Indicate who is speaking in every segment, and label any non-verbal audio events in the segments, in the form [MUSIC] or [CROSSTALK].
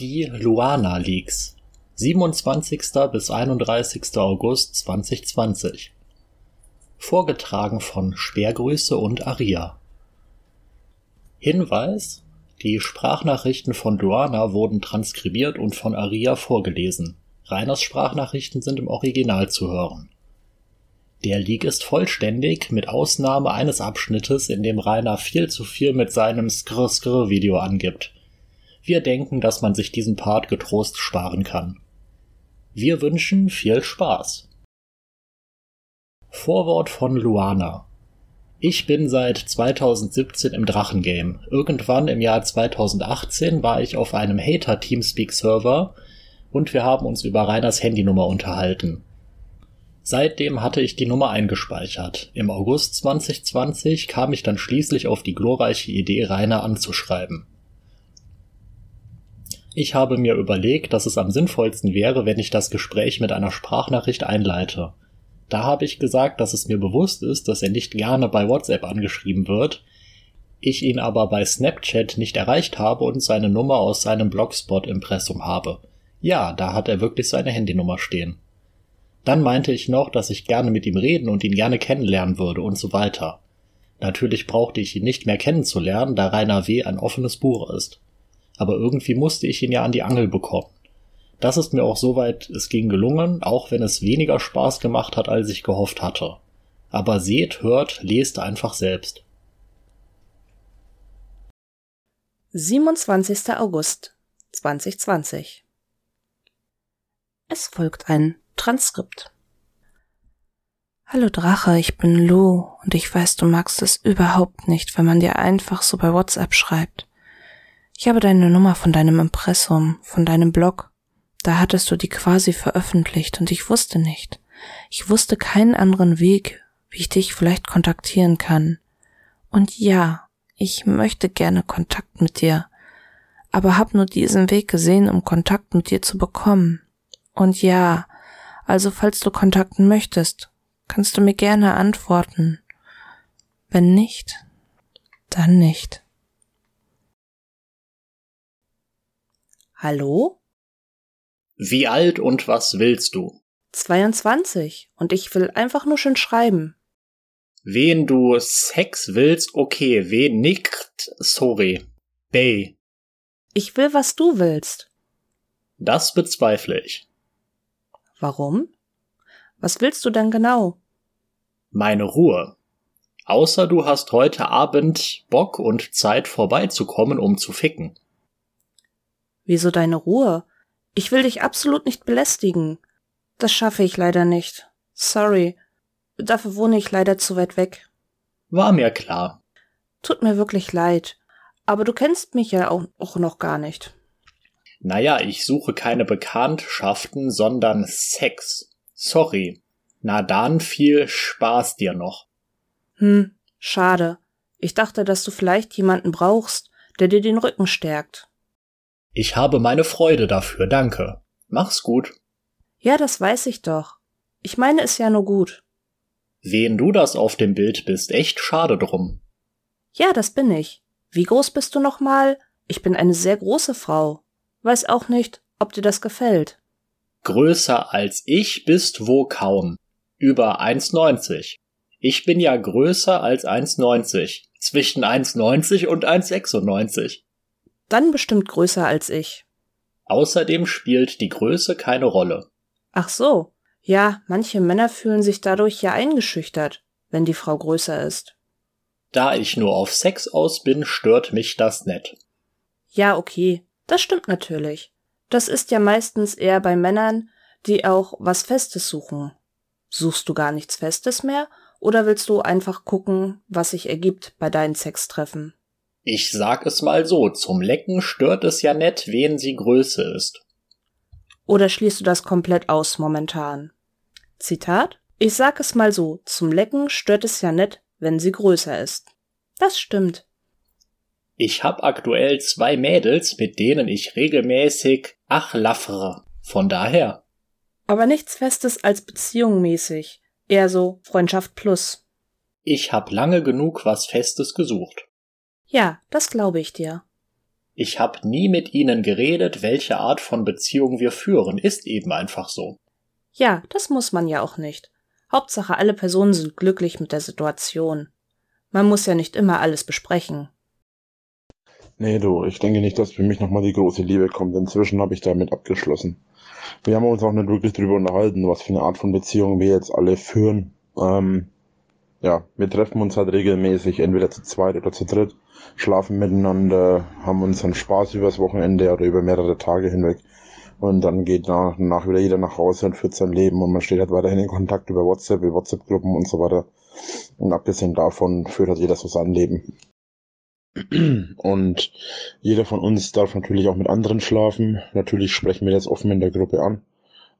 Speaker 1: Die Luana Leaks 27. bis 31. August 2020 Vorgetragen von Sperrgrüße und Aria Hinweis Die Sprachnachrichten von Luana wurden transkribiert und von Aria vorgelesen. Rainers Sprachnachrichten sind im Original zu hören. Der Leak ist vollständig, mit Ausnahme eines Abschnittes, in dem Rainer viel zu viel mit seinem Skrr-Skrr-Video angibt – wir denken, dass man sich diesen Part getrost sparen kann. Wir wünschen viel Spaß. Vorwort von Luana ich bin seit 2017 im Drachengame. Irgendwann im Jahr 2018 war ich auf einem Hater-Teamspeak-Server und wir haben uns über Rainers Handynummer unterhalten. Seitdem hatte ich die Nummer eingespeichert. Im August 2020 kam ich dann schließlich auf die glorreiche Idee, Rainer anzuschreiben. Ich habe mir überlegt, dass es am sinnvollsten wäre, wenn ich das Gespräch mit einer Sprachnachricht einleite. Da habe ich gesagt, dass es mir bewusst ist, dass er nicht gerne bei WhatsApp angeschrieben wird, ich ihn aber bei Snapchat nicht erreicht habe und seine Nummer aus seinem Blogspot-Impressum habe. Ja, da hat er wirklich seine Handynummer stehen. Dann meinte ich noch, dass ich gerne mit ihm reden und ihn gerne kennenlernen würde und so weiter. Natürlich brauchte ich ihn nicht mehr kennenzulernen, da Rainer W. ein offenes Buch ist aber irgendwie musste ich ihn ja an die Angel bekommen. Das ist mir auch soweit es ging gelungen, auch wenn es weniger Spaß gemacht hat, als ich gehofft hatte. Aber seht, hört, lest einfach selbst.
Speaker 2: 27. August 2020 Es folgt ein Transkript. Hallo Drache, ich bin Lou und ich weiß, du magst es überhaupt nicht, wenn man dir einfach so bei WhatsApp schreibt. Ich habe deine Nummer von deinem Impressum, von deinem Blog. Da hattest du die quasi veröffentlicht und ich wusste nicht. Ich wusste keinen anderen Weg, wie ich dich vielleicht kontaktieren kann. Und ja, ich möchte gerne Kontakt mit dir, aber hab nur diesen Weg gesehen, um Kontakt mit dir zu bekommen. Und ja, also falls du kontakten möchtest, kannst du mir gerne antworten. Wenn nicht, dann nicht. Hallo?
Speaker 1: Wie alt und was willst du?
Speaker 2: 22 und ich will einfach nur schön schreiben.
Speaker 1: Wen du Sex willst, okay, wen nicht, sorry. Bay.
Speaker 2: Ich will, was du willst.
Speaker 1: Das bezweifle ich.
Speaker 2: Warum? Was willst du denn genau?
Speaker 1: Meine Ruhe. Außer du hast heute Abend Bock und Zeit vorbeizukommen, um zu ficken.
Speaker 2: Wieso deine Ruhe? Ich will dich absolut nicht belästigen. Das schaffe ich leider nicht. Sorry. Dafür wohne ich leider zu weit weg.
Speaker 1: War mir klar.
Speaker 2: Tut mir wirklich leid. Aber du kennst mich ja auch, auch noch gar nicht.
Speaker 1: Naja, ich suche keine Bekanntschaften, sondern Sex. Sorry. Na dann viel Spaß dir noch.
Speaker 2: Hm, schade. Ich dachte, dass du vielleicht jemanden brauchst, der dir den Rücken stärkt.
Speaker 1: Ich habe meine Freude dafür, danke. Mach's gut.
Speaker 2: Ja, das weiß ich doch. Ich meine es ja nur gut.
Speaker 1: Wen du das auf dem Bild bist, echt schade drum.
Speaker 2: Ja, das bin ich. Wie groß bist du nochmal? Ich bin eine sehr große Frau. Weiß auch nicht, ob dir das gefällt.
Speaker 1: Größer als ich bist wo kaum. Über 1,90. Ich bin ja größer als 1,90. Zwischen 1,90 und 1,96.
Speaker 2: Dann bestimmt größer als ich.
Speaker 1: Außerdem spielt die Größe keine Rolle.
Speaker 2: Ach so. Ja, manche Männer fühlen sich dadurch ja eingeschüchtert, wenn die Frau größer ist.
Speaker 1: Da ich nur auf Sex aus bin, stört mich das nett.
Speaker 2: Ja, okay. Das stimmt natürlich. Das ist ja meistens eher bei Männern, die auch was Festes suchen. Suchst du gar nichts Festes mehr oder willst du einfach gucken, was sich ergibt bei deinen Sextreffen?
Speaker 1: Ich sag es mal so, zum Lecken stört es ja nett, wen sie Größe ist.
Speaker 2: Oder schließt du das komplett aus momentan? Zitat Ich sag es mal so, zum Lecken stört es ja nett, wenn sie größer ist. Das stimmt.
Speaker 1: Ich hab aktuell zwei Mädels, mit denen ich regelmäßig ach laffere. Von daher.
Speaker 2: Aber nichts Festes als Beziehung mäßig. Eher so Freundschaft plus.
Speaker 1: Ich hab lange genug was Festes gesucht.
Speaker 2: Ja, das glaube ich dir.
Speaker 1: Ich habe nie mit ihnen geredet, welche Art von Beziehung wir führen. Ist eben einfach so.
Speaker 2: Ja, das muss man ja auch nicht. Hauptsache, alle Personen sind glücklich mit der Situation. Man muss ja nicht immer alles besprechen.
Speaker 3: Nee, du, ich denke nicht, dass für mich nochmal die große Liebe kommt. Inzwischen habe ich damit abgeschlossen. Wir haben uns auch nicht wirklich darüber unterhalten, was für eine Art von Beziehung wir jetzt alle führen. Ähm, ja, wir treffen uns halt regelmäßig, entweder zu zweit oder zu dritt, schlafen miteinander, haben unseren Spaß übers Wochenende oder über mehrere Tage hinweg. Und dann geht nach, nach wieder jeder nach Hause und führt sein Leben und man steht halt weiterhin in Kontakt über WhatsApp, über WhatsApp-Gruppen und so weiter. Und abgesehen davon führt halt jeder so sein Leben. Und jeder von uns darf natürlich auch mit anderen schlafen. Natürlich sprechen wir das offen in der Gruppe an,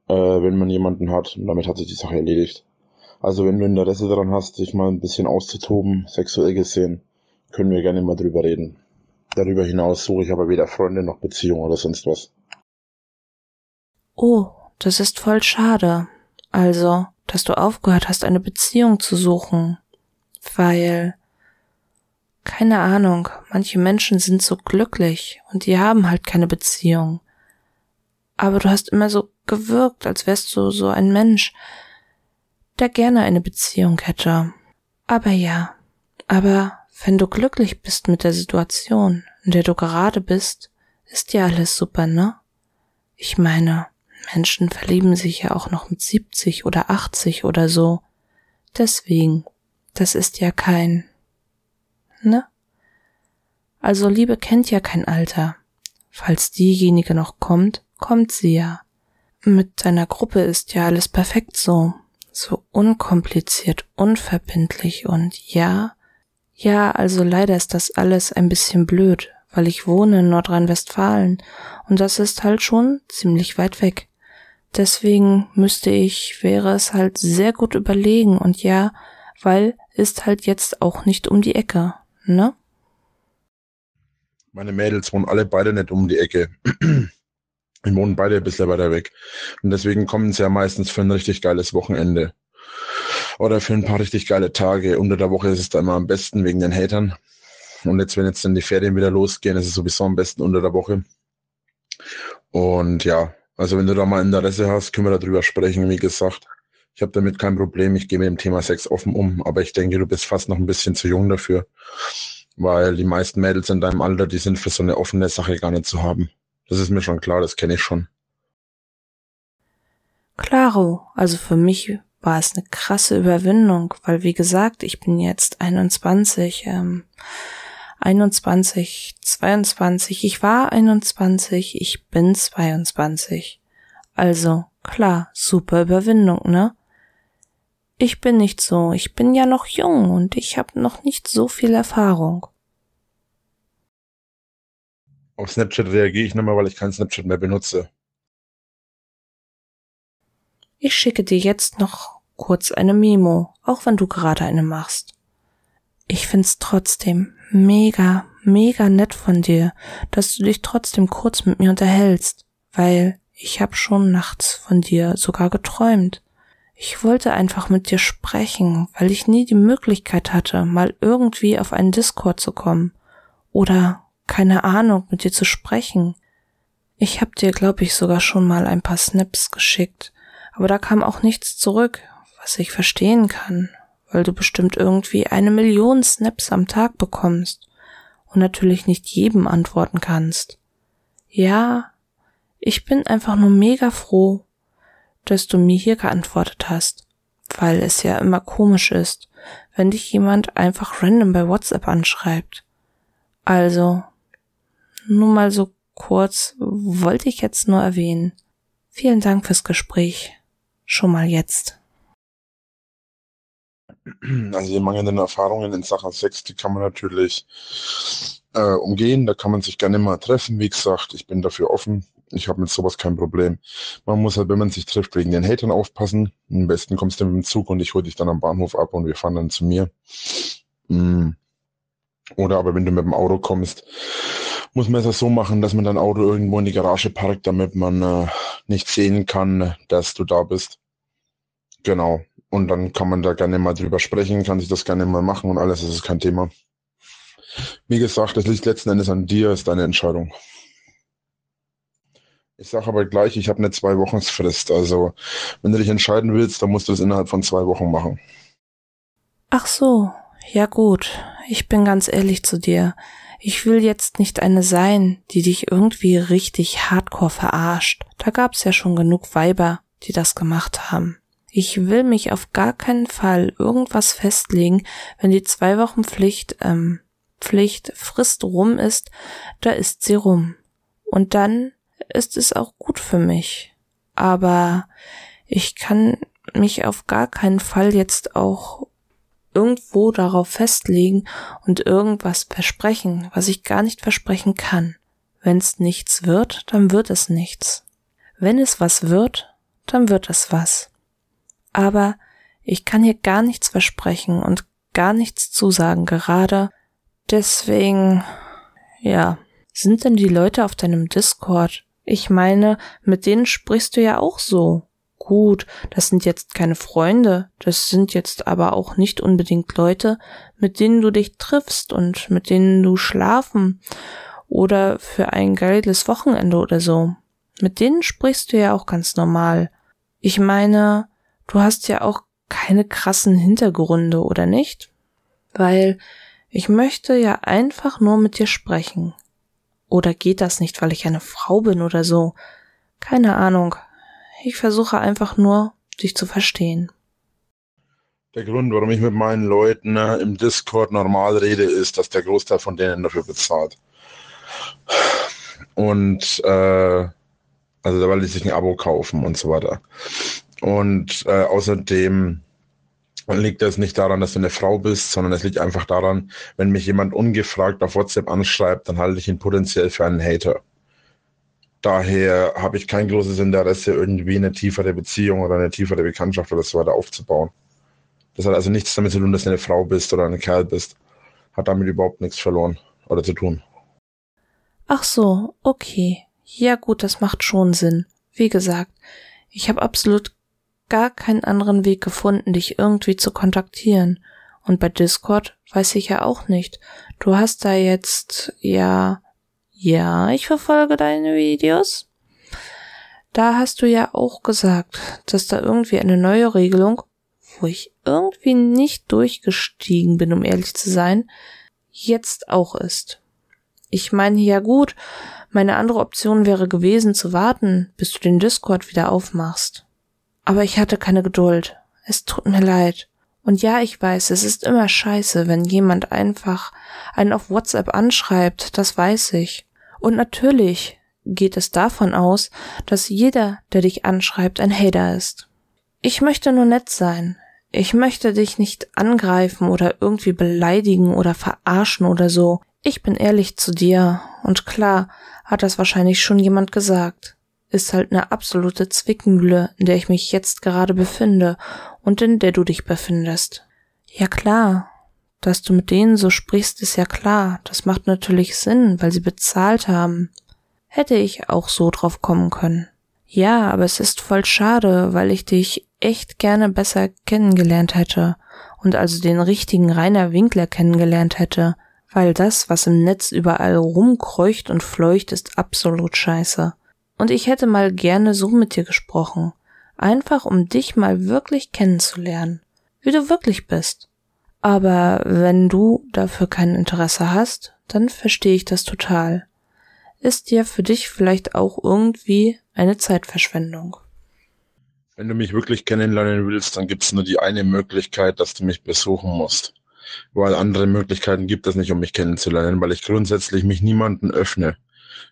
Speaker 3: äh, wenn man jemanden hat. Und damit hat sich die Sache erledigt. Also wenn du Interesse daran hast, dich mal ein bisschen auszutoben, sexuell gesehen, können wir gerne mal drüber reden. Darüber hinaus suche ich aber weder Freunde noch Beziehung oder sonst was.
Speaker 2: Oh, das ist voll schade. Also, dass du aufgehört hast, eine Beziehung zu suchen. Weil keine Ahnung, manche Menschen sind so glücklich und die haben halt keine Beziehung. Aber du hast immer so gewirkt, als wärst du so ein Mensch, der gerne eine Beziehung hätte. Aber ja, aber wenn du glücklich bist mit der Situation, in der du gerade bist, ist ja alles super, ne? Ich meine, Menschen verlieben sich ja auch noch mit 70 oder 80 oder so. Deswegen, das ist ja kein ne? Also Liebe kennt ja kein Alter. Falls diejenige noch kommt, kommt sie ja. Mit deiner Gruppe ist ja alles perfekt so. So unkompliziert, unverbindlich und ja, ja, also leider ist das alles ein bisschen blöd, weil ich wohne in Nordrhein-Westfalen und das ist halt schon ziemlich weit weg. Deswegen müsste ich, wäre es halt sehr gut überlegen und ja, weil ist halt jetzt auch nicht um die Ecke ne?
Speaker 3: Meine Mädels wohnen alle beide nicht um die Ecke. Die wohnen beide ein bisschen weiter weg. Und deswegen kommen sie ja meistens für ein richtig geiles Wochenende. Oder für ein paar richtig geile Tage. Unter der Woche ist es da immer am besten wegen den Hatern. Und jetzt, wenn jetzt dann die Ferien wieder losgehen, ist es sowieso am besten unter der Woche. Und ja, also wenn du da mal Interesse hast, können wir darüber sprechen, wie gesagt. Ich habe damit kein Problem. Ich gehe mit dem Thema Sex offen um, aber ich denke, du bist fast noch ein bisschen zu jung dafür, weil die meisten Mädels in deinem Alter, die sind für so eine offene Sache gar nicht zu haben. Das ist mir schon klar, das kenne ich schon.
Speaker 2: Claro, also für mich war es eine krasse Überwindung, weil wie gesagt, ich bin jetzt 21, ähm, 21, 22, ich war 21, ich bin 22. Also, klar, super Überwindung, ne? Ich bin nicht so, ich bin ja noch jung und ich habe noch nicht so viel Erfahrung.
Speaker 3: Auf Snapchat reagiere ich mehr, weil ich kein Snapchat mehr benutze.
Speaker 2: Ich schicke dir jetzt noch kurz eine Memo, auch wenn du gerade eine machst. Ich find's trotzdem mega, mega nett von dir, dass du dich trotzdem kurz mit mir unterhältst, weil ich hab schon nachts von dir sogar geträumt. Ich wollte einfach mit dir sprechen, weil ich nie die Möglichkeit hatte, mal irgendwie auf einen Discord zu kommen. Oder, keine Ahnung, mit dir zu sprechen. Ich hab dir, glaube ich, sogar schon mal ein paar Snaps geschickt, aber da kam auch nichts zurück, was ich verstehen kann, weil du bestimmt irgendwie eine Million Snaps am Tag bekommst und natürlich nicht jedem antworten kannst. Ja, ich bin einfach nur mega froh, dass du mir hier geantwortet hast, weil es ja immer komisch ist, wenn dich jemand einfach random bei WhatsApp anschreibt. Also, nur mal so kurz wollte ich jetzt nur erwähnen. Vielen Dank fürs Gespräch. Schon mal jetzt.
Speaker 3: Also die mangelnden Erfahrungen in Sachen Sex, die kann man natürlich äh, umgehen. Da kann man sich gerne mal treffen. Wie gesagt, ich bin dafür offen. Ich habe mit sowas kein Problem. Man muss halt, wenn man sich trifft, wegen den Hatern aufpassen. Am besten kommst du mit dem Zug und ich hole dich dann am Bahnhof ab und wir fahren dann zu mir. Mm. Oder aber wenn du mit dem Auto kommst, muss man es so machen, dass man dein Auto irgendwo in die Garage parkt, damit man äh, nicht sehen kann, dass du da bist. Genau. Und dann kann man da gerne mal drüber sprechen, kann sich das gerne mal machen und alles, das ist kein Thema. Wie gesagt, das liegt letzten Endes an dir, ist deine Entscheidung. Ich sage aber gleich, ich habe eine zwei Wochen Frist. Also wenn du dich entscheiden willst, dann musst du das innerhalb von zwei Wochen machen.
Speaker 2: Ach so, ja gut. Ich bin ganz ehrlich zu dir. Ich will jetzt nicht eine sein, die dich irgendwie richtig hardcore verarscht. Da gab's ja schon genug Weiber, die das gemacht haben. Ich will mich auf gar keinen Fall irgendwas festlegen, wenn die zwei Wochen Pflicht, ähm, Pflicht Frist rum ist, da ist sie rum. Und dann ist es auch gut für mich. Aber ich kann mich auf gar keinen Fall jetzt auch irgendwo darauf festlegen und irgendwas versprechen, was ich gar nicht versprechen kann. Wenn es nichts wird, dann wird es nichts. Wenn es was wird, dann wird es was. Aber ich kann hier gar nichts versprechen und gar nichts zusagen gerade. Deswegen, ja, sind denn die Leute auf deinem Discord ich meine, mit denen sprichst du ja auch so. Gut, das sind jetzt keine Freunde, das sind jetzt aber auch nicht unbedingt Leute, mit denen du dich triffst und mit denen du schlafen oder für ein geiles Wochenende oder so. Mit denen sprichst du ja auch ganz normal. Ich meine, du hast ja auch keine krassen Hintergründe, oder nicht? Weil ich möchte ja einfach nur mit dir sprechen. Oder geht das nicht, weil ich eine Frau bin oder so? Keine Ahnung. Ich versuche einfach nur, dich zu verstehen.
Speaker 3: Der Grund, warum ich mit meinen Leuten ne, im Discord normal rede, ist, dass der Großteil von denen dafür bezahlt. Und äh, also weil die sich ein Abo kaufen und so weiter. Und äh, außerdem liegt es nicht daran, dass du eine Frau bist, sondern es liegt einfach daran, wenn mich jemand ungefragt auf WhatsApp anschreibt, dann halte ich ihn potenziell für einen Hater. Daher habe ich kein großes Interesse, irgendwie eine tiefere Beziehung oder eine tiefere Bekanntschaft oder so weiter aufzubauen. Das hat also nichts damit zu tun, dass du eine Frau bist oder ein Kerl bist. Hat damit überhaupt nichts verloren oder zu tun.
Speaker 2: Ach so, okay. Ja gut, das macht schon Sinn. Wie gesagt, ich habe absolut gar keinen anderen Weg gefunden, dich irgendwie zu kontaktieren. Und bei Discord weiß ich ja auch nicht. Du hast da jetzt, ja, ja, ich verfolge deine Videos. Da hast du ja auch gesagt, dass da irgendwie eine neue Regelung, wo ich irgendwie nicht durchgestiegen bin, um ehrlich zu sein, jetzt auch ist. Ich meine, ja gut, meine andere Option wäre gewesen zu warten, bis du den Discord wieder aufmachst. Aber ich hatte keine Geduld. Es tut mir leid. Und ja, ich weiß, es ist immer scheiße, wenn jemand einfach einen auf WhatsApp anschreibt, das weiß ich. Und natürlich geht es davon aus, dass jeder, der dich anschreibt, ein Hater ist. Ich möchte nur nett sein. Ich möchte dich nicht angreifen oder irgendwie beleidigen oder verarschen oder so. Ich bin ehrlich zu dir. Und klar, hat das wahrscheinlich schon jemand gesagt ist halt eine absolute Zwickmühle, in der ich mich jetzt gerade befinde und in der du dich befindest. Ja klar, dass du mit denen so sprichst, ist ja klar. Das macht natürlich Sinn, weil sie bezahlt haben. Hätte ich auch so drauf kommen können. Ja, aber es ist voll schade, weil ich dich echt gerne besser kennengelernt hätte und also den richtigen Rainer Winkler kennengelernt hätte, weil das, was im Netz überall rumkreucht und fleucht, ist absolut scheiße. Und ich hätte mal gerne so mit dir gesprochen, einfach um dich mal wirklich kennenzulernen, wie du wirklich bist. Aber wenn du dafür kein Interesse hast, dann verstehe ich das total. Ist dir für dich vielleicht auch irgendwie eine Zeitverschwendung.
Speaker 3: Wenn du mich wirklich kennenlernen willst, dann gibt es nur die eine Möglichkeit, dass du mich besuchen musst. Weil andere Möglichkeiten gibt es nicht, um mich kennenzulernen, weil ich grundsätzlich mich niemanden öffne.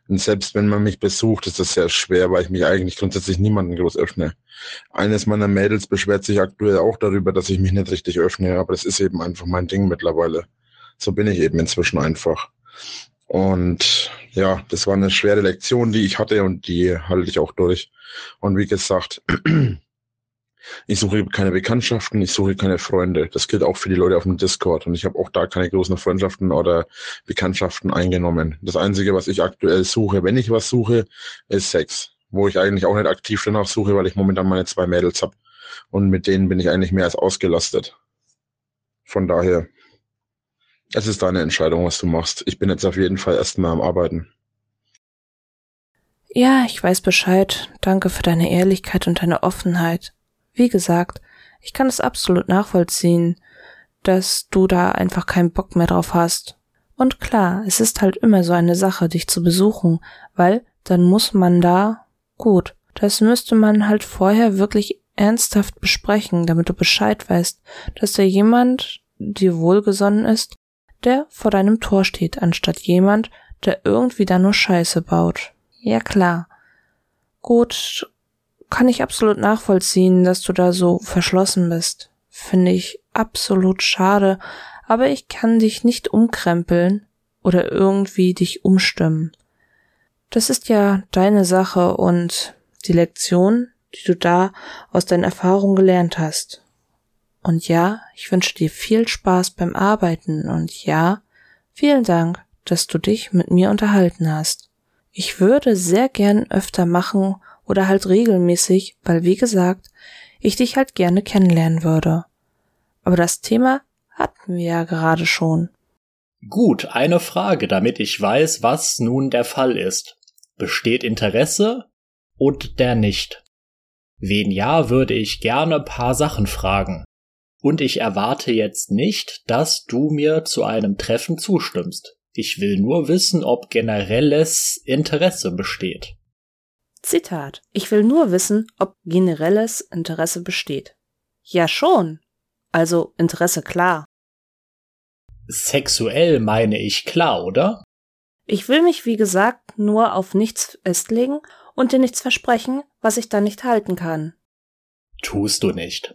Speaker 3: Und selbst wenn man mich besucht, ist das sehr schwer, weil ich mich eigentlich grundsätzlich niemanden groß öffne. Eines meiner Mädels beschwert sich aktuell auch darüber, dass ich mich nicht richtig öffne, aber das ist eben einfach mein Ding mittlerweile. So bin ich eben inzwischen einfach. Und ja, das war eine schwere Lektion, die ich hatte und die halte ich auch durch. Und wie gesagt, [CLEARS THROAT] Ich suche keine Bekanntschaften, ich suche keine Freunde. Das gilt auch für die Leute auf dem Discord. Und ich habe auch da keine großen Freundschaften oder Bekanntschaften eingenommen. Das Einzige, was ich aktuell suche, wenn ich was suche, ist Sex. Wo ich eigentlich auch nicht aktiv danach suche, weil ich momentan meine zwei Mädels habe. Und mit denen bin ich eigentlich mehr als ausgelastet. Von daher, Es ist deine Entscheidung, was du machst. Ich bin jetzt auf jeden Fall erstmal am Arbeiten.
Speaker 2: Ja, ich weiß Bescheid. Danke für deine Ehrlichkeit und deine Offenheit. Wie gesagt, ich kann es absolut nachvollziehen, dass du da einfach keinen Bock mehr drauf hast. Und klar, es ist halt immer so eine Sache, dich zu besuchen, weil dann muss man da, gut, das müsste man halt vorher wirklich ernsthaft besprechen, damit du Bescheid weißt, dass da jemand dir wohlgesonnen ist, der vor deinem Tor steht, anstatt jemand, der irgendwie da nur Scheiße baut. Ja klar. Gut, kann ich absolut nachvollziehen, dass du da so verschlossen bist. Finde ich absolut schade, aber ich kann dich nicht umkrempeln oder irgendwie dich umstimmen. Das ist ja deine Sache und die Lektion, die du da aus deinen Erfahrungen gelernt hast. Und ja, ich wünsche dir viel Spaß beim Arbeiten und ja, vielen Dank, dass du dich mit mir unterhalten hast. Ich würde sehr gern öfter machen oder halt regelmäßig, weil wie gesagt, ich dich halt gerne kennenlernen würde. Aber das Thema hatten wir ja gerade schon.
Speaker 1: Gut, eine Frage, damit ich weiß, was nun der Fall ist. Besteht Interesse und der nicht? Wen ja, würde ich gerne paar Sachen fragen. Und ich erwarte jetzt nicht, dass du mir zu einem Treffen zustimmst. Ich will nur wissen, ob generelles Interesse besteht.
Speaker 2: Zitat. Ich will nur wissen, ob generelles Interesse besteht. Ja schon. Also Interesse klar.
Speaker 1: Sexuell meine ich klar, oder?
Speaker 2: Ich will mich, wie gesagt, nur auf nichts festlegen und dir nichts versprechen, was ich dann nicht halten kann.
Speaker 1: Tust du nicht.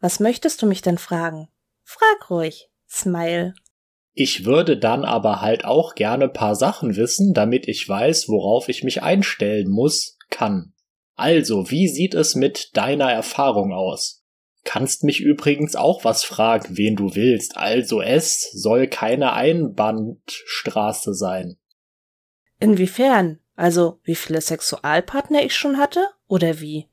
Speaker 2: Was möchtest du mich denn fragen? Frag ruhig. Smile.
Speaker 1: Ich würde dann aber halt auch gerne paar Sachen wissen, damit ich weiß, worauf ich mich einstellen muss, kann. Also, wie sieht es mit deiner Erfahrung aus? Kannst mich übrigens auch was fragen, wen du willst. Also es soll keine Einbandstraße sein.
Speaker 2: Inwiefern? Also, wie viele Sexualpartner ich schon hatte? Oder wie?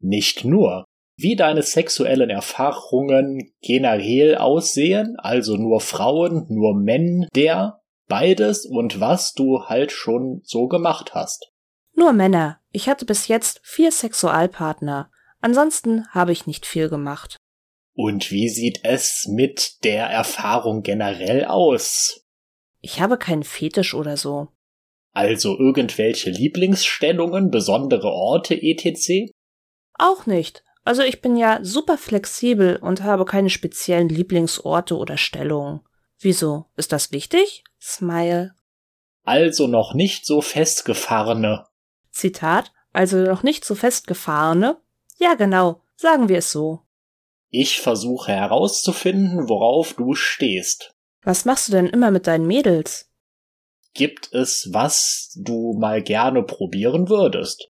Speaker 1: Nicht nur. Wie deine sexuellen Erfahrungen generell aussehen, also nur Frauen, nur Männer, der, beides und was du halt schon so gemacht hast.
Speaker 2: Nur Männer. Ich hatte bis jetzt vier Sexualpartner. Ansonsten habe ich nicht viel gemacht.
Speaker 1: Und wie sieht es mit der Erfahrung generell aus?
Speaker 2: Ich habe keinen Fetisch oder so.
Speaker 1: Also irgendwelche Lieblingsstellungen, besondere Orte etc?
Speaker 2: Auch nicht. Also ich bin ja super flexibel und habe keine speziellen Lieblingsorte oder Stellungen. Wieso? Ist das wichtig? Smile.
Speaker 1: Also noch nicht so festgefahrene.
Speaker 2: Zitat. Also noch nicht so festgefahrene? Ja, genau. Sagen wir es so.
Speaker 1: Ich versuche herauszufinden, worauf du stehst.
Speaker 2: Was machst du denn immer mit deinen Mädels?
Speaker 1: Gibt es was du mal gerne probieren würdest?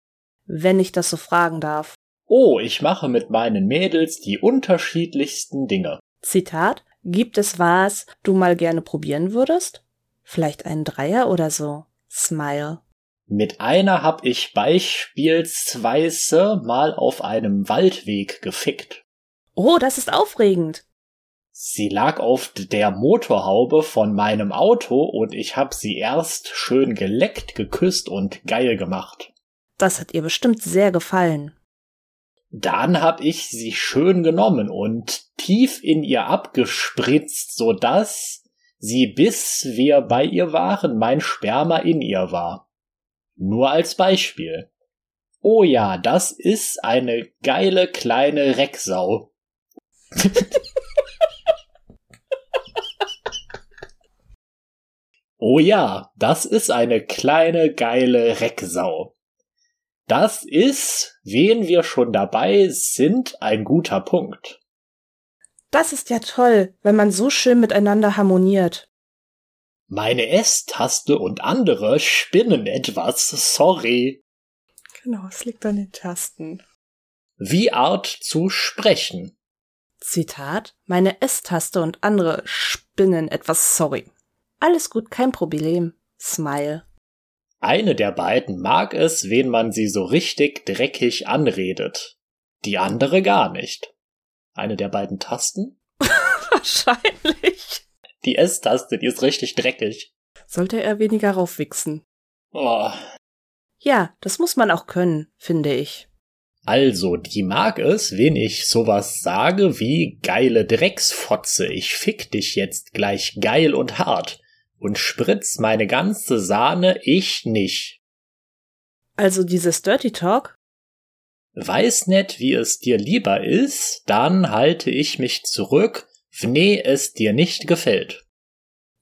Speaker 2: Wenn ich das so fragen darf.
Speaker 1: Oh, ich mache mit meinen Mädels die unterschiedlichsten Dinge.
Speaker 2: Zitat. Gibt es was du mal gerne probieren würdest? Vielleicht einen Dreier oder so. Smile.
Speaker 1: Mit einer hab ich beispielsweise mal auf einem Waldweg gefickt.
Speaker 2: Oh, das ist aufregend.
Speaker 1: Sie lag auf der Motorhaube von meinem Auto und ich hab sie erst schön geleckt, geküsst und geil gemacht.
Speaker 2: Das hat ihr bestimmt sehr gefallen.
Speaker 1: Dann hab ich sie schön genommen und tief in ihr abgespritzt, so dass sie bis wir bei ihr waren, mein Sperma in ihr war. Nur als Beispiel. Oh ja, das ist eine geile kleine Recksau. [LAUGHS] oh ja, das ist eine kleine geile Recksau. Das ist, wen wir schon dabei sind, ein guter Punkt.
Speaker 2: Das ist ja toll, wenn man so schön miteinander harmoniert.
Speaker 1: Meine S-Taste und andere spinnen etwas, sorry.
Speaker 2: Genau, es liegt an den Tasten.
Speaker 1: Wie Art zu sprechen.
Speaker 2: Zitat, meine S-Taste und andere spinnen etwas, sorry. Alles gut, kein Problem. Smile.
Speaker 1: Eine der beiden mag es, wen man sie so richtig dreckig anredet. Die andere gar nicht. Eine der beiden Tasten? [LAUGHS]
Speaker 2: Wahrscheinlich.
Speaker 1: Die S-Taste, die ist richtig dreckig.
Speaker 2: Sollte er weniger raufwichsen.
Speaker 1: Oh.
Speaker 2: Ja, das muss man auch können, finde ich.
Speaker 1: Also, die mag es, wenn ich sowas sage wie geile Drecksfotze, ich fick dich jetzt gleich geil und hart und spritz meine ganze Sahne, ich nicht.
Speaker 2: Also dieses Dirty Talk?
Speaker 1: Weiß net, wie es dir lieber ist, dann halte ich mich zurück, wne es dir nicht gefällt.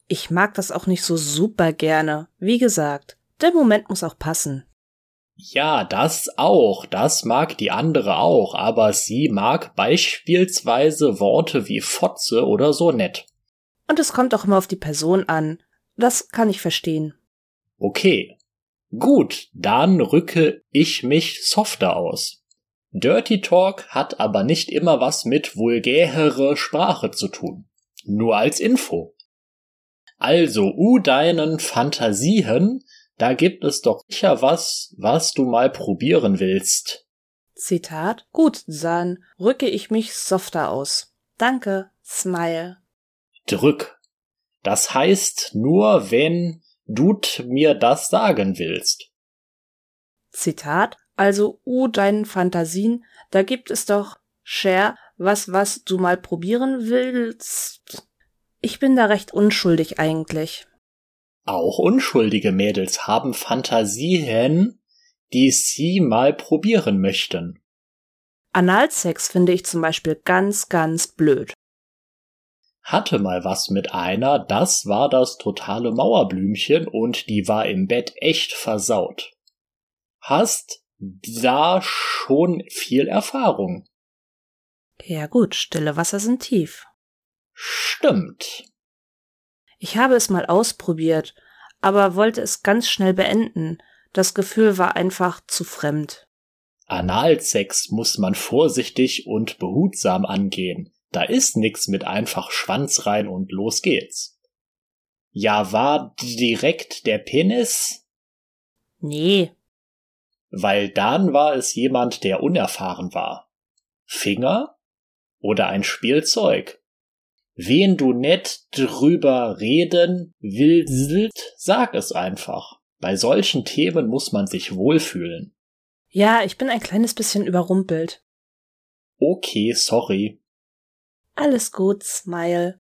Speaker 2: Ich mag das auch nicht so super gerne. Wie gesagt, der Moment muss auch passen.
Speaker 1: Ja, das auch, das mag die andere auch, aber sie mag beispielsweise Worte wie Fotze oder so nett.
Speaker 2: Und es kommt auch immer auf die Person an. Das kann ich verstehen.
Speaker 1: Okay. Gut, dann rücke ich mich softer aus. Dirty Talk hat aber nicht immer was mit vulgäre Sprache zu tun. Nur als Info. Also, u deinen Fantasien, da gibt es doch sicher was, was du mal probieren willst.
Speaker 2: Zitat. Gut, dann rücke ich mich softer aus. Danke, Smile.
Speaker 1: Drück. Das heißt nur, wenn du mir das sagen willst.
Speaker 2: Zitat. Also, uh, deinen Fantasien, da gibt es doch, Share, was, was du mal probieren willst. Ich bin da recht unschuldig eigentlich.
Speaker 1: Auch unschuldige Mädels haben Fantasien, die sie mal probieren möchten.
Speaker 2: Analsex finde ich zum Beispiel ganz, ganz blöd.
Speaker 1: Hatte mal was mit einer, das war das totale Mauerblümchen und die war im Bett echt versaut. Hast da schon viel Erfahrung.
Speaker 2: Ja gut, stille Wasser sind tief.
Speaker 1: Stimmt.
Speaker 2: Ich habe es mal ausprobiert, aber wollte es ganz schnell beenden. Das Gefühl war einfach zu fremd.
Speaker 1: Analsex muss man vorsichtig und behutsam angehen. Da ist nix mit einfach Schwanz rein und los geht's. Ja, war direkt der Penis?
Speaker 2: Nee,
Speaker 1: weil dann war es jemand, der unerfahren war. Finger oder ein Spielzeug. Wen du nett drüber reden willst, sag es einfach. Bei solchen Themen muss man sich wohlfühlen.
Speaker 2: Ja, ich bin ein kleines bisschen überrumpelt.
Speaker 1: Okay, sorry.
Speaker 2: Alles gut, Smile.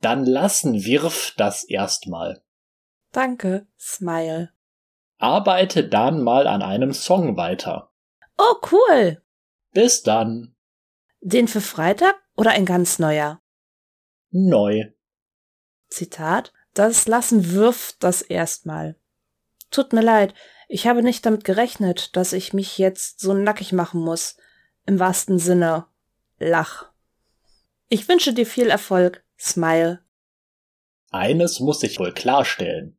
Speaker 1: Dann lassen wirf das erstmal.
Speaker 2: Danke, Smile.
Speaker 1: Arbeite dann mal an einem Song weiter.
Speaker 2: Oh, cool.
Speaker 1: Bis dann.
Speaker 2: Den für Freitag oder ein ganz neuer?
Speaker 1: Neu.
Speaker 2: Zitat. Das lassen wirft das erstmal. Tut mir leid, ich habe nicht damit gerechnet, dass ich mich jetzt so nackig machen muss. Im wahrsten Sinne. Lach. Ich wünsche dir viel Erfolg. Smile.
Speaker 1: Eines muss ich wohl klarstellen.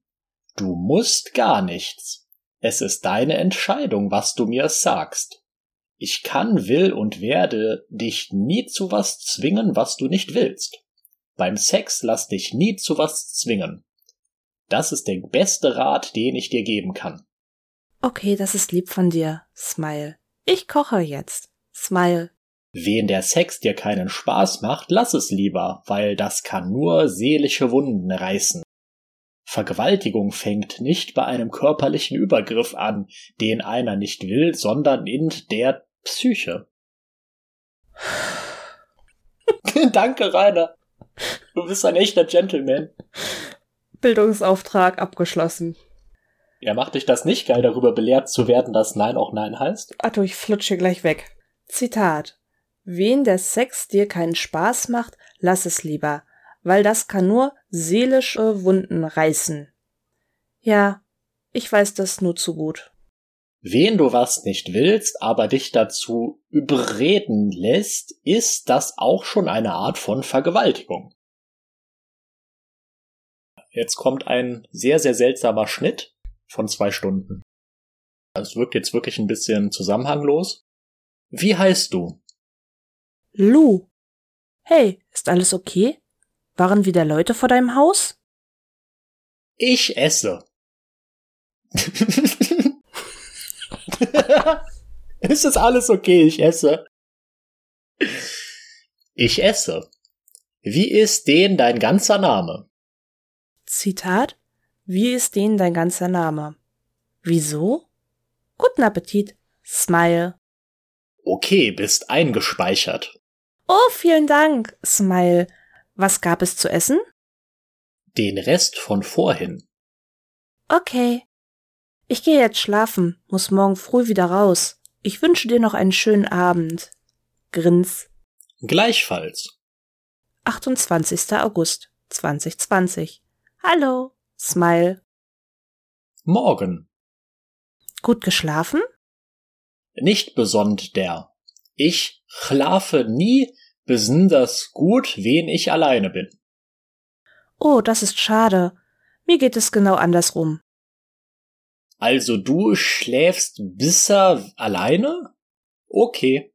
Speaker 1: Du musst gar nichts. Es ist deine Entscheidung, was du mir sagst. Ich kann, will und werde dich nie zu was zwingen, was du nicht willst. Beim Sex lass dich nie zu was zwingen. Das ist der beste Rat, den ich dir geben kann.
Speaker 2: Okay, das ist lieb von dir. Smile. Ich koche jetzt. Smile.
Speaker 1: Wen der Sex dir keinen Spaß macht, lass es lieber, weil das kann nur seelische Wunden reißen. Vergewaltigung fängt nicht bei einem körperlichen Übergriff an, den einer nicht will, sondern in der Psyche. [LAUGHS] Danke, Rainer. Du bist ein echter Gentleman.
Speaker 2: Bildungsauftrag abgeschlossen.
Speaker 1: Ja, macht dich das nicht geil, darüber belehrt zu werden, dass Nein auch Nein heißt?
Speaker 2: Ach du, ich flutsche gleich weg. Zitat. Wen der Sex dir keinen Spaß macht, lass es lieber weil das kann nur seelische Wunden reißen. Ja, ich weiß das nur zu gut.
Speaker 1: Wen du was nicht willst, aber dich dazu überreden lässt, ist das auch schon eine Art von Vergewaltigung. Jetzt kommt ein sehr, sehr seltsamer Schnitt von zwei Stunden. Es wirkt jetzt wirklich ein bisschen zusammenhanglos. Wie heißt du?
Speaker 2: Lou. Hey, ist alles okay? Waren wieder Leute vor deinem Haus?
Speaker 1: Ich esse. [LAUGHS] Ist das alles okay? Ich esse. Ich esse. Wie ist den dein ganzer Name?
Speaker 2: Zitat Wie ist den dein ganzer Name? Wieso? Guten Appetit. Smile.
Speaker 1: Okay, bist eingespeichert.
Speaker 2: Oh, vielen Dank, Smile. Was gab es zu essen?
Speaker 1: Den Rest von vorhin.
Speaker 2: Okay. Ich gehe jetzt schlafen, muss morgen früh wieder raus. Ich wünsche dir noch einen schönen Abend. Grins.
Speaker 1: Gleichfalls.
Speaker 2: 28. August 2020. Hallo, Smile.
Speaker 1: Morgen.
Speaker 2: Gut geschlafen?
Speaker 1: Nicht besonder. Ich schlafe nie besonders gut, wen ich alleine bin.
Speaker 2: Oh, das ist schade. Mir geht es genau andersrum.
Speaker 1: Also du schläfst bisser alleine? Okay.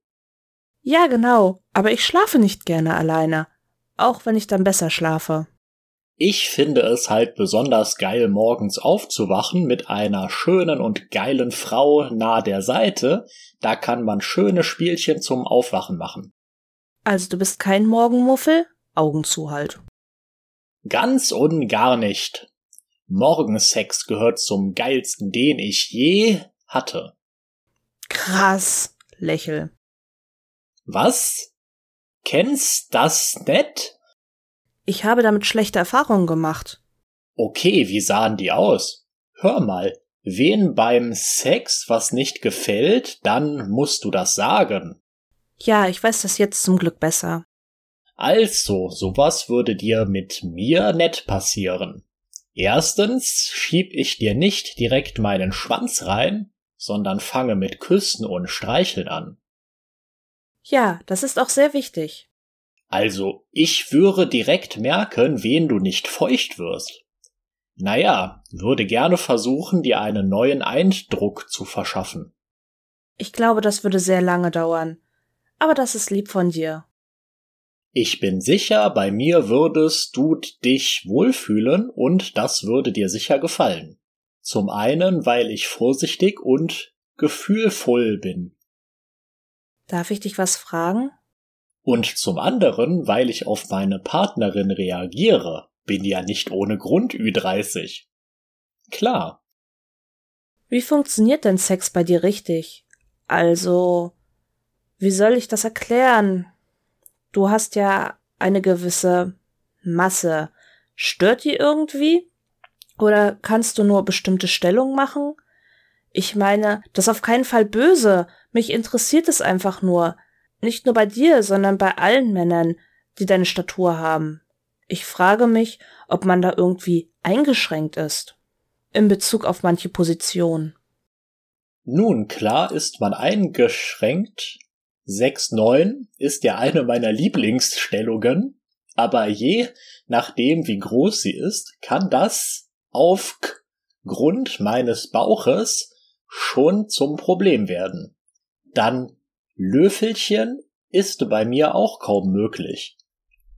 Speaker 2: Ja, genau, aber ich schlafe nicht gerne alleine, auch wenn ich dann besser schlafe.
Speaker 1: Ich finde es halt besonders geil, morgens aufzuwachen mit einer schönen und geilen Frau nahe der Seite. Da kann man schöne Spielchen zum Aufwachen machen.
Speaker 2: Also du bist kein Morgenmuffel? Augen zu halt.
Speaker 1: Ganz und gar nicht. Morgensex gehört zum geilsten, den ich je hatte.
Speaker 2: Krass, lächel.
Speaker 1: Was? Kennst das net?
Speaker 2: Ich habe damit schlechte Erfahrungen gemacht.
Speaker 1: Okay, wie sahen die aus? Hör mal, wen beim Sex was nicht gefällt, dann musst du das sagen.
Speaker 2: Ja, ich weiß das jetzt zum Glück besser.
Speaker 1: Also, sowas würde dir mit mir nett passieren. Erstens schieb ich dir nicht direkt meinen Schwanz rein, sondern fange mit Küssen und Streicheln an.
Speaker 2: Ja, das ist auch sehr wichtig.
Speaker 1: Also, ich würde direkt merken, wen du nicht feucht wirst. Naja, würde gerne versuchen, dir einen neuen Eindruck zu verschaffen.
Speaker 2: Ich glaube, das würde sehr lange dauern. Aber das ist lieb von dir.
Speaker 1: Ich bin sicher, bei mir würdest du dich wohlfühlen und das würde dir sicher gefallen. Zum einen, weil ich vorsichtig und gefühlvoll bin.
Speaker 2: Darf ich dich was fragen?
Speaker 1: Und zum anderen, weil ich auf meine Partnerin reagiere, bin ja nicht ohne Grund Ü30. Klar.
Speaker 2: Wie funktioniert denn Sex bei dir richtig? Also, wie soll ich das erklären? Du hast ja eine gewisse Masse. Stört die irgendwie? Oder kannst du nur bestimmte Stellungen machen? Ich meine, das auf keinen Fall böse. Mich interessiert es einfach nur. Nicht nur bei dir, sondern bei allen Männern, die deine Statur haben. Ich frage mich, ob man da irgendwie eingeschränkt ist. In Bezug auf manche Positionen.
Speaker 1: Nun, klar ist man eingeschränkt. 6-9 ist ja eine meiner Lieblingsstellungen, aber je nachdem, wie groß sie ist, kann das aufgrund meines Bauches schon zum Problem werden. Dann Löffelchen ist bei mir auch kaum möglich.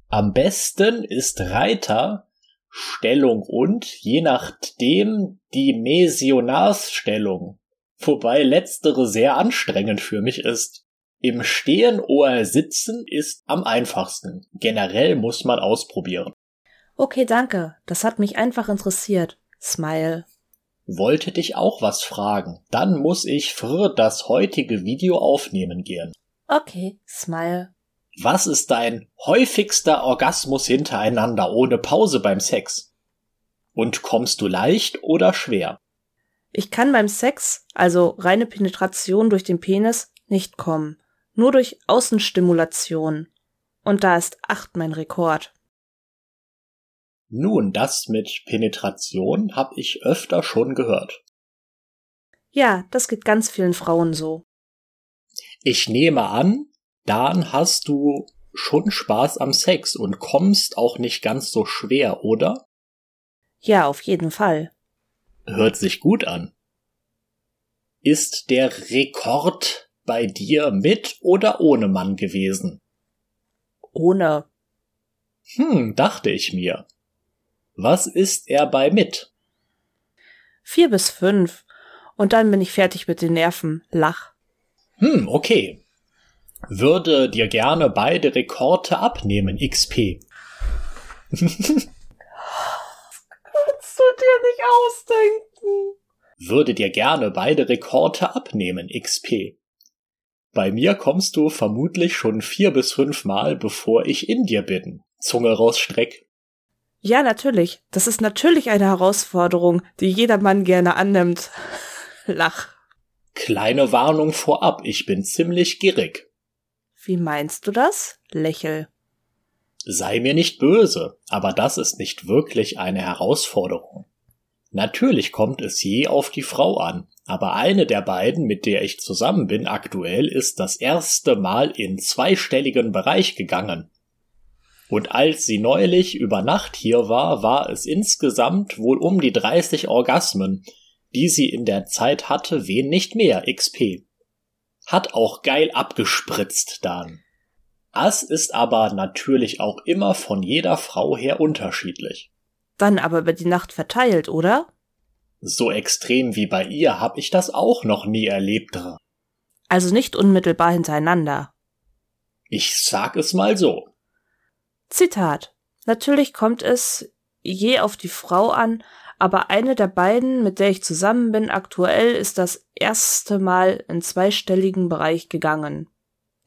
Speaker 1: Am besten ist Reiter, Stellung und, je nachdem, die Mesionarsstellung, wobei letztere sehr anstrengend für mich ist. Im Stehen oder Sitzen ist am einfachsten. Generell muss man ausprobieren.
Speaker 2: Okay, danke. Das hat mich einfach interessiert. Smile.
Speaker 1: Wollte dich auch was fragen. Dann muss ich für das heutige Video aufnehmen gehen.
Speaker 2: Okay, Smile.
Speaker 1: Was ist dein häufigster Orgasmus hintereinander ohne Pause beim Sex? Und kommst du leicht oder schwer?
Speaker 2: Ich kann beim Sex, also reine Penetration durch den Penis, nicht kommen. Nur durch Außenstimulation. Und da ist acht mein Rekord.
Speaker 1: Nun, das mit Penetration hab ich öfter schon gehört.
Speaker 2: Ja, das geht ganz vielen Frauen so.
Speaker 1: Ich nehme an, dann hast du schon Spaß am Sex und kommst auch nicht ganz so schwer, oder?
Speaker 2: Ja, auf jeden Fall.
Speaker 1: Hört sich gut an. Ist der Rekord bei dir mit oder ohne Mann gewesen?
Speaker 2: Ohne.
Speaker 1: Hm, dachte ich mir. Was ist er bei mit?
Speaker 2: Vier bis fünf. Und dann bin ich fertig mit den Nerven. Lach.
Speaker 1: Hm, okay. Würde dir gerne beide Rekorde abnehmen, XP. [LAUGHS]
Speaker 2: kannst du dir nicht ausdenken.
Speaker 1: Würde dir gerne beide Rekorde abnehmen, XP. Bei mir kommst du vermutlich schon vier bis fünf Mal, bevor ich in dir bin. Zunge rausstreck.
Speaker 2: Ja, natürlich. Das ist natürlich eine Herausforderung, die jeder Mann gerne annimmt. [LAUGHS] Lach.
Speaker 1: Kleine Warnung vorab, ich bin ziemlich gierig.
Speaker 2: Wie meinst du das? Lächel.
Speaker 1: Sei mir nicht böse, aber das ist nicht wirklich eine Herausforderung. Natürlich kommt es je auf die Frau an, aber eine der beiden, mit der ich zusammen bin aktuell, ist das erste Mal in zweistelligen Bereich gegangen. Und als sie neulich über Nacht hier war, war es insgesamt wohl um die 30 Orgasmen, die sie in der Zeit hatte, wen nicht mehr XP. Hat auch geil abgespritzt dann. Das ist aber natürlich auch immer von jeder Frau her unterschiedlich.
Speaker 2: Dann aber über die Nacht verteilt, oder?
Speaker 1: So extrem wie bei ihr hab ich das auch noch nie erlebt.
Speaker 2: Also nicht unmittelbar hintereinander.
Speaker 1: Ich sag es mal so.
Speaker 2: Zitat. Natürlich kommt es je auf die Frau an, aber eine der beiden, mit der ich zusammen bin, aktuell ist das erste Mal in zweistelligen Bereich gegangen.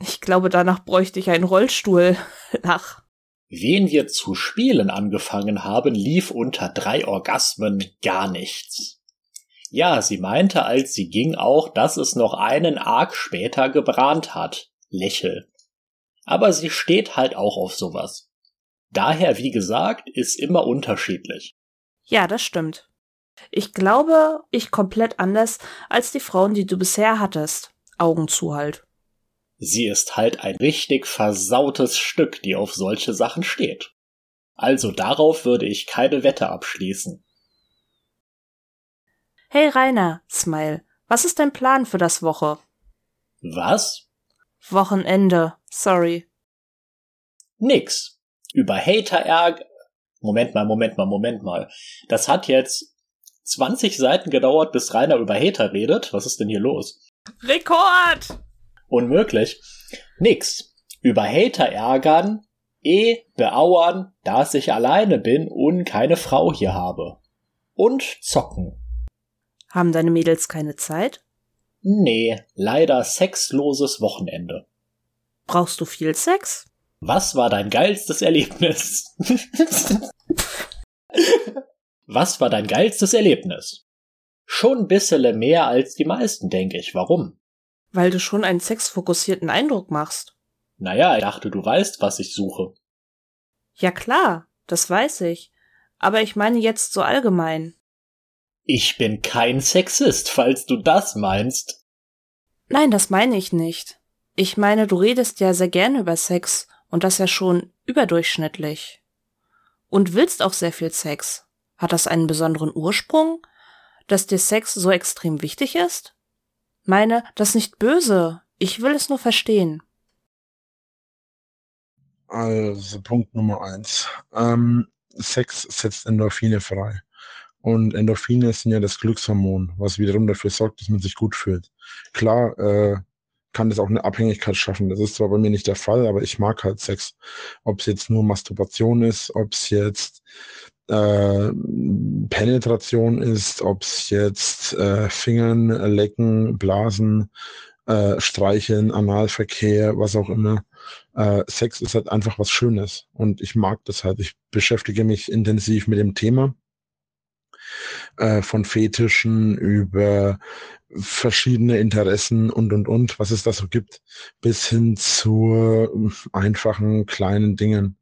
Speaker 2: Ich glaube, danach bräuchte ich einen Rollstuhl. [LAUGHS] Ach.
Speaker 1: Wen wir zu spielen angefangen haben, lief unter drei Orgasmen gar nichts. Ja, sie meinte, als sie ging auch, dass es noch einen Arg später gebrannt hat. Lächel. Aber sie steht halt auch auf sowas. Daher, wie gesagt, ist immer unterschiedlich.
Speaker 2: Ja, das stimmt. Ich glaube, ich komplett anders als die Frauen, die du bisher hattest. Augen zu halt.
Speaker 1: Sie ist halt ein richtig versautes Stück, die auf solche Sachen steht. Also darauf würde ich keine Wette abschließen.
Speaker 2: Hey Rainer, Smile, was ist dein Plan für das Woche?
Speaker 1: Was?
Speaker 2: Wochenende, sorry.
Speaker 1: Nix. Über Hater ärg. Moment mal, Moment mal, Moment mal. Das hat jetzt 20 Seiten gedauert, bis Rainer über Hater redet. Was ist denn hier los?
Speaker 2: Rekord!
Speaker 1: Unmöglich. Nix. Über Hater ärgern, eh beauern, dass ich alleine bin und keine Frau hier habe. Und zocken.
Speaker 2: Haben deine Mädels keine Zeit?
Speaker 1: Nee, leider sexloses Wochenende.
Speaker 2: Brauchst du viel Sex?
Speaker 1: Was war dein geilstes Erlebnis? Was war dein geilstes Erlebnis? Schon ein bisschen mehr als die meisten, denke ich. Warum?
Speaker 2: Weil du schon einen sexfokussierten Eindruck machst.
Speaker 1: Naja, ich dachte, du weißt, was ich suche.
Speaker 2: Ja klar, das weiß ich. Aber ich meine jetzt so allgemein.
Speaker 1: Ich bin kein Sexist, falls du das meinst.
Speaker 2: Nein, das meine ich nicht. Ich meine, du redest ja sehr gerne über Sex und das ja schon überdurchschnittlich. Und willst auch sehr viel Sex. Hat das einen besonderen Ursprung, dass dir Sex so extrem wichtig ist? Meine, das nicht böse. Ich will es nur verstehen.
Speaker 3: Also Punkt Nummer eins. Ähm, Sex setzt Endorphine frei. Und Endorphine sind ja das Glückshormon, was wiederum dafür sorgt, dass man sich gut fühlt. Klar äh, kann das auch eine Abhängigkeit schaffen. Das ist zwar bei mir nicht der Fall, aber ich mag halt Sex. Ob es jetzt nur Masturbation ist, ob es jetzt äh, Penetration ist, ob es jetzt äh, Fingern, Lecken, Blasen, äh, Streicheln, Analverkehr, was auch immer. Äh, Sex ist halt einfach was Schönes und ich mag das halt. Ich beschäftige mich intensiv mit dem Thema äh, von Fetischen über verschiedene Interessen und und und, was es da so gibt, bis hin zu einfachen kleinen Dingen.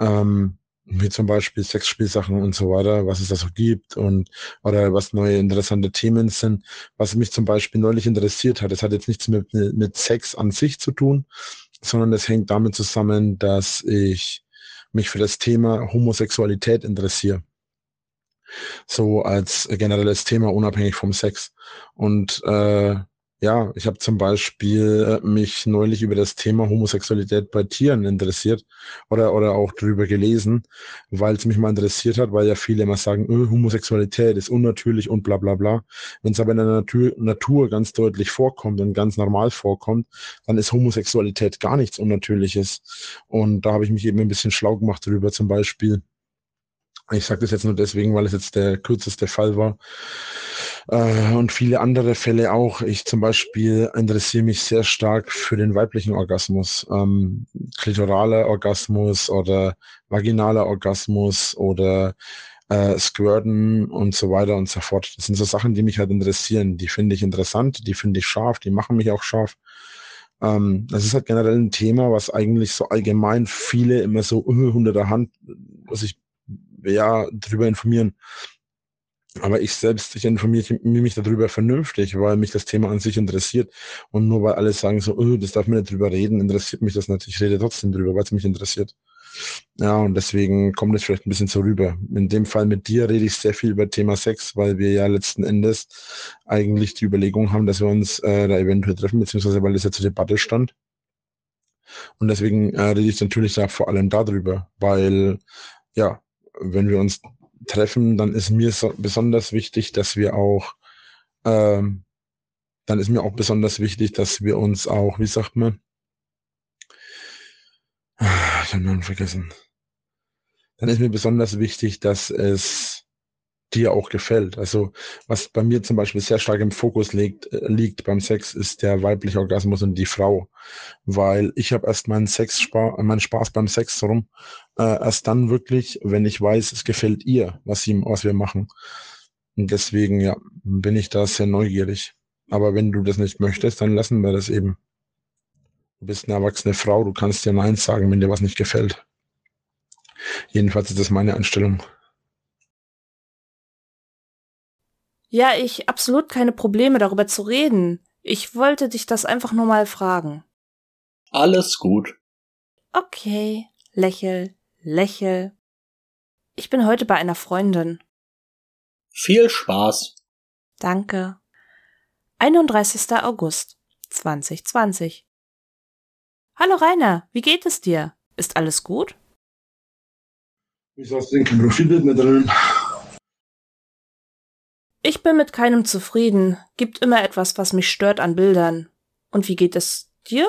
Speaker 3: Ähm, wie zum Beispiel Sexspielsachen und so weiter, was es da so gibt und oder was neue interessante Themen sind. Was mich zum Beispiel neulich interessiert hat, es hat jetzt nichts mit, mit Sex an sich zu tun, sondern es hängt damit zusammen, dass ich mich für das Thema Homosexualität interessiere. So als generelles Thema unabhängig vom Sex. Und äh, ja, ich habe zum Beispiel äh, mich neulich über das Thema Homosexualität bei Tieren interessiert oder, oder auch drüber gelesen, weil es mich mal interessiert hat, weil ja viele immer sagen, öh, Homosexualität ist unnatürlich und bla bla bla. Wenn es aber in der Natur, Natur ganz deutlich vorkommt und ganz normal vorkommt, dann ist Homosexualität gar nichts Unnatürliches. Und da habe ich mich eben ein bisschen schlau gemacht drüber, zum Beispiel ich sage das jetzt nur deswegen, weil es jetzt der kürzeste Fall war. Äh, und viele andere Fälle auch. Ich zum Beispiel interessiere mich sehr stark für den weiblichen Orgasmus. Ähm, klitoraler Orgasmus oder vaginaler Orgasmus oder äh, Squirten und so weiter und so fort. Das sind so Sachen, die mich halt interessieren. Die finde ich interessant, die finde ich scharf, die machen mich auch scharf. Ähm, das ist halt generell ein Thema, was eigentlich so allgemein viele immer so unter der Hand, was ich ja darüber informieren. Aber ich selbst, ich informiere mich darüber vernünftig, weil mich das Thema an sich interessiert. Und nur weil alle sagen so, oh, das darf man nicht drüber reden, interessiert mich das nicht. Ich rede trotzdem drüber, weil es mich interessiert. Ja, und deswegen kommt es vielleicht ein bisschen so rüber. In dem Fall mit dir rede ich sehr viel über Thema Sex, weil wir ja letzten Endes eigentlich die Überlegung haben, dass wir uns äh, da eventuell treffen, beziehungsweise weil das ja zur Debatte stand. Und deswegen äh, rede ich natürlich da vor allem darüber, weil ja, wenn wir uns treffen, dann ist mir so besonders wichtig, dass wir auch, ähm, dann ist mir auch besonders wichtig, dass wir uns auch, wie sagt man, ich habe Namen vergessen. Dann ist mir besonders wichtig, dass es dir auch gefällt. Also was bei mir zum Beispiel sehr stark im Fokus liegt, äh, liegt beim Sex, ist der weibliche Orgasmus und die Frau. Weil ich habe erst meinen Sex, meinen Spaß beim Sex rum, äh, erst dann wirklich, wenn ich weiß, es gefällt ihr, was, sie, was wir machen. Und deswegen, ja, bin ich da sehr neugierig. Aber wenn du das nicht möchtest, dann lassen wir das eben. Du bist eine erwachsene Frau, du kannst dir Nein sagen, wenn dir was nicht gefällt. Jedenfalls ist das meine Einstellung.
Speaker 2: Ja, ich absolut keine Probleme darüber zu reden. Ich wollte dich das einfach nur mal fragen.
Speaker 1: Alles gut.
Speaker 2: Okay, lächel, lächel. Ich bin heute bei einer Freundin.
Speaker 1: Viel Spaß.
Speaker 2: Danke. 31. August 2020. Hallo Rainer, wie geht es dir? Ist alles gut?
Speaker 3: Du denn kein Profilbild mehr drin?
Speaker 2: Ich bin mit keinem zufrieden. Gibt immer etwas, was mich stört an Bildern. Und wie geht es dir?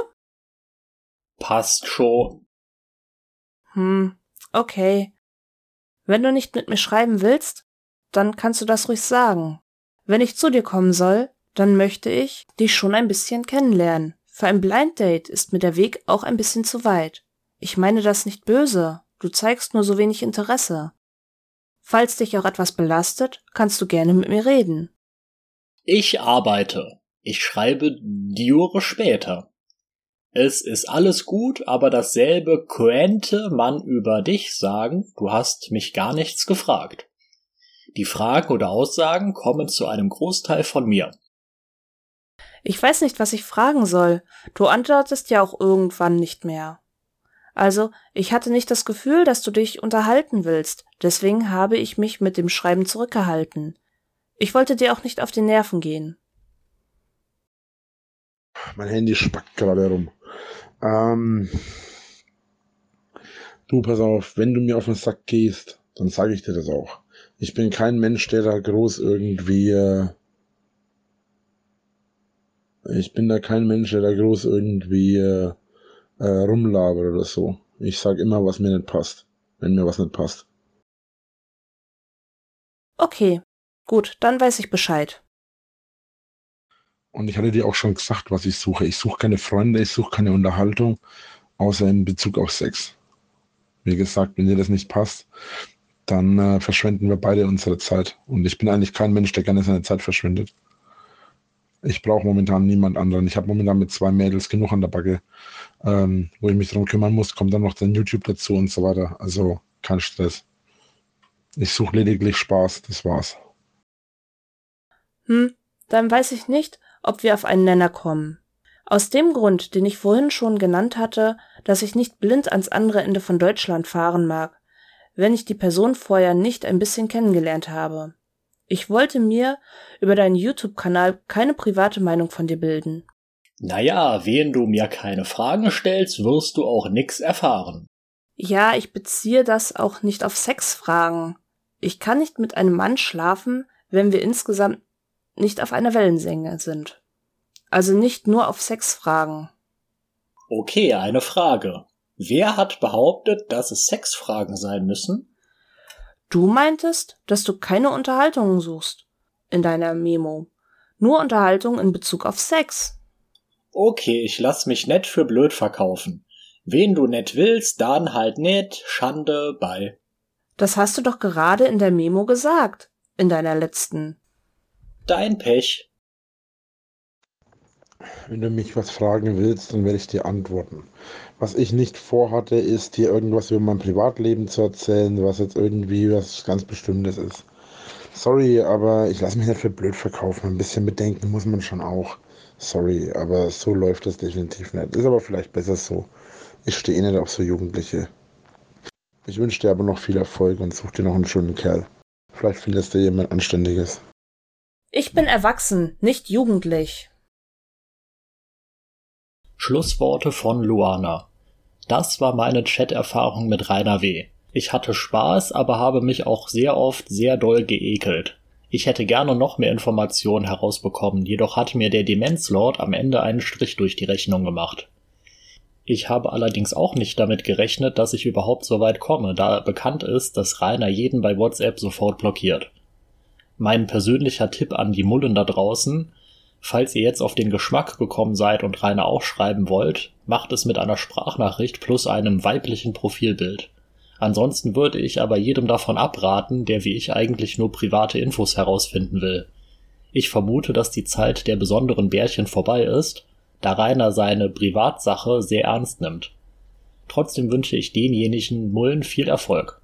Speaker 1: Passt schon.
Speaker 2: Hm, okay. Wenn du nicht mit mir schreiben willst, dann kannst du das ruhig sagen. Wenn ich zu dir kommen soll, dann möchte ich dich schon ein bisschen kennenlernen. Für ein Blind Date ist mir der Weg auch ein bisschen zu weit. Ich meine das nicht böse. Du zeigst nur so wenig Interesse. Falls dich auch etwas belastet, kannst du gerne mit mir reden.
Speaker 1: Ich arbeite. Ich schreibe die Jure später. Es ist alles gut, aber dasselbe könnte man über dich sagen, du hast mich gar nichts gefragt. Die Fragen oder Aussagen kommen zu einem Großteil von mir.
Speaker 2: Ich weiß nicht, was ich fragen soll. Du antwortest ja auch irgendwann nicht mehr. Also, ich hatte nicht das Gefühl, dass du dich unterhalten willst, deswegen habe ich mich mit dem Schreiben zurückgehalten. Ich wollte dir auch nicht auf die Nerven gehen.
Speaker 3: Mein Handy spackt gerade herum. Ähm, du, pass auf, wenn du mir auf den Sack gehst, dann sage ich dir das auch. Ich bin kein Mensch, der da groß irgendwie. Äh, ich bin da kein Mensch, der da groß irgendwie äh, äh, rumlabere oder so. Ich sag immer, was mir nicht passt, wenn mir was nicht passt.
Speaker 2: Okay, gut, dann weiß ich Bescheid.
Speaker 3: Und ich hatte dir auch schon gesagt, was ich suche. Ich suche keine Freunde, ich suche keine Unterhaltung, außer in Bezug auf Sex. Wie gesagt, wenn dir das nicht passt, dann äh, verschwenden wir beide unsere Zeit. Und ich bin eigentlich kein Mensch, der gerne seine Zeit verschwendet. Ich brauche momentan niemand anderen. Ich habe momentan mit zwei Mädels genug an der Backe ähm, wo ich mich darum kümmern muss, kommt dann noch dann YouTube dazu und so weiter. Also kein Stress. Ich suche lediglich Spaß, das war's.
Speaker 2: Hm, dann weiß ich nicht, ob wir auf einen Nenner kommen. Aus dem Grund, den ich vorhin schon genannt hatte, dass ich nicht blind ans andere Ende von Deutschland fahren mag, wenn ich die Person vorher nicht ein bisschen kennengelernt habe. Ich wollte mir über deinen YouTube-Kanal keine private Meinung von dir bilden.
Speaker 1: Naja, wen du mir keine Fragen stellst, wirst du auch nix erfahren.
Speaker 2: Ja, ich beziehe das auch nicht auf Sexfragen. Ich kann nicht mit einem Mann schlafen, wenn wir insgesamt nicht auf einer Wellenlänge sind. Also nicht nur auf Sexfragen.
Speaker 1: Okay, eine Frage. Wer hat behauptet, dass es Sexfragen sein müssen?
Speaker 2: Du meintest, dass du keine Unterhaltungen suchst in deiner Memo. Nur Unterhaltung in Bezug auf Sex.
Speaker 1: Okay, ich lass mich nett für blöd verkaufen. Wen du nett willst, dann halt nett, Schande, bei.
Speaker 2: Das hast du doch gerade in der Memo gesagt. In deiner letzten.
Speaker 1: Dein Pech.
Speaker 3: Wenn du mich was fragen willst, dann werde ich dir antworten. Was ich nicht vorhatte, ist dir irgendwas über mein Privatleben zu erzählen, was jetzt irgendwie was ganz Bestimmtes ist. Sorry, aber ich lasse mich nicht für blöd verkaufen. Ein bisschen bedenken muss man schon auch. Sorry, aber so läuft das definitiv nicht. Ist aber vielleicht besser so. Ich stehe eh nicht auf so Jugendliche. Ich wünsche dir aber noch viel Erfolg und such dir noch einen schönen Kerl. Vielleicht findest du jemand Anständiges.
Speaker 2: Ich bin erwachsen, nicht jugendlich.
Speaker 1: Schlussworte von Luana. Das war meine Chat-Erfahrung mit Rainer W. Ich hatte Spaß, aber habe mich auch sehr oft sehr doll geekelt. Ich hätte gerne noch mehr Informationen herausbekommen, jedoch hat mir der Demenzlord am Ende einen Strich durch die Rechnung gemacht. Ich habe allerdings auch nicht damit gerechnet, dass ich überhaupt so weit komme, da bekannt ist, dass Rainer jeden bei WhatsApp sofort blockiert. Mein persönlicher Tipp an die Mullen da draußen, falls ihr jetzt auf den Geschmack gekommen seid und Rainer auch schreiben wollt, macht es mit einer Sprachnachricht plus einem weiblichen Profilbild. Ansonsten würde ich aber jedem davon abraten, der wie ich eigentlich nur private Infos herausfinden will. Ich vermute, dass die Zeit der besonderen Bärchen vorbei ist da Rainer seine Privatsache sehr ernst nimmt. Trotzdem wünsche ich denjenigen Mullen viel Erfolg.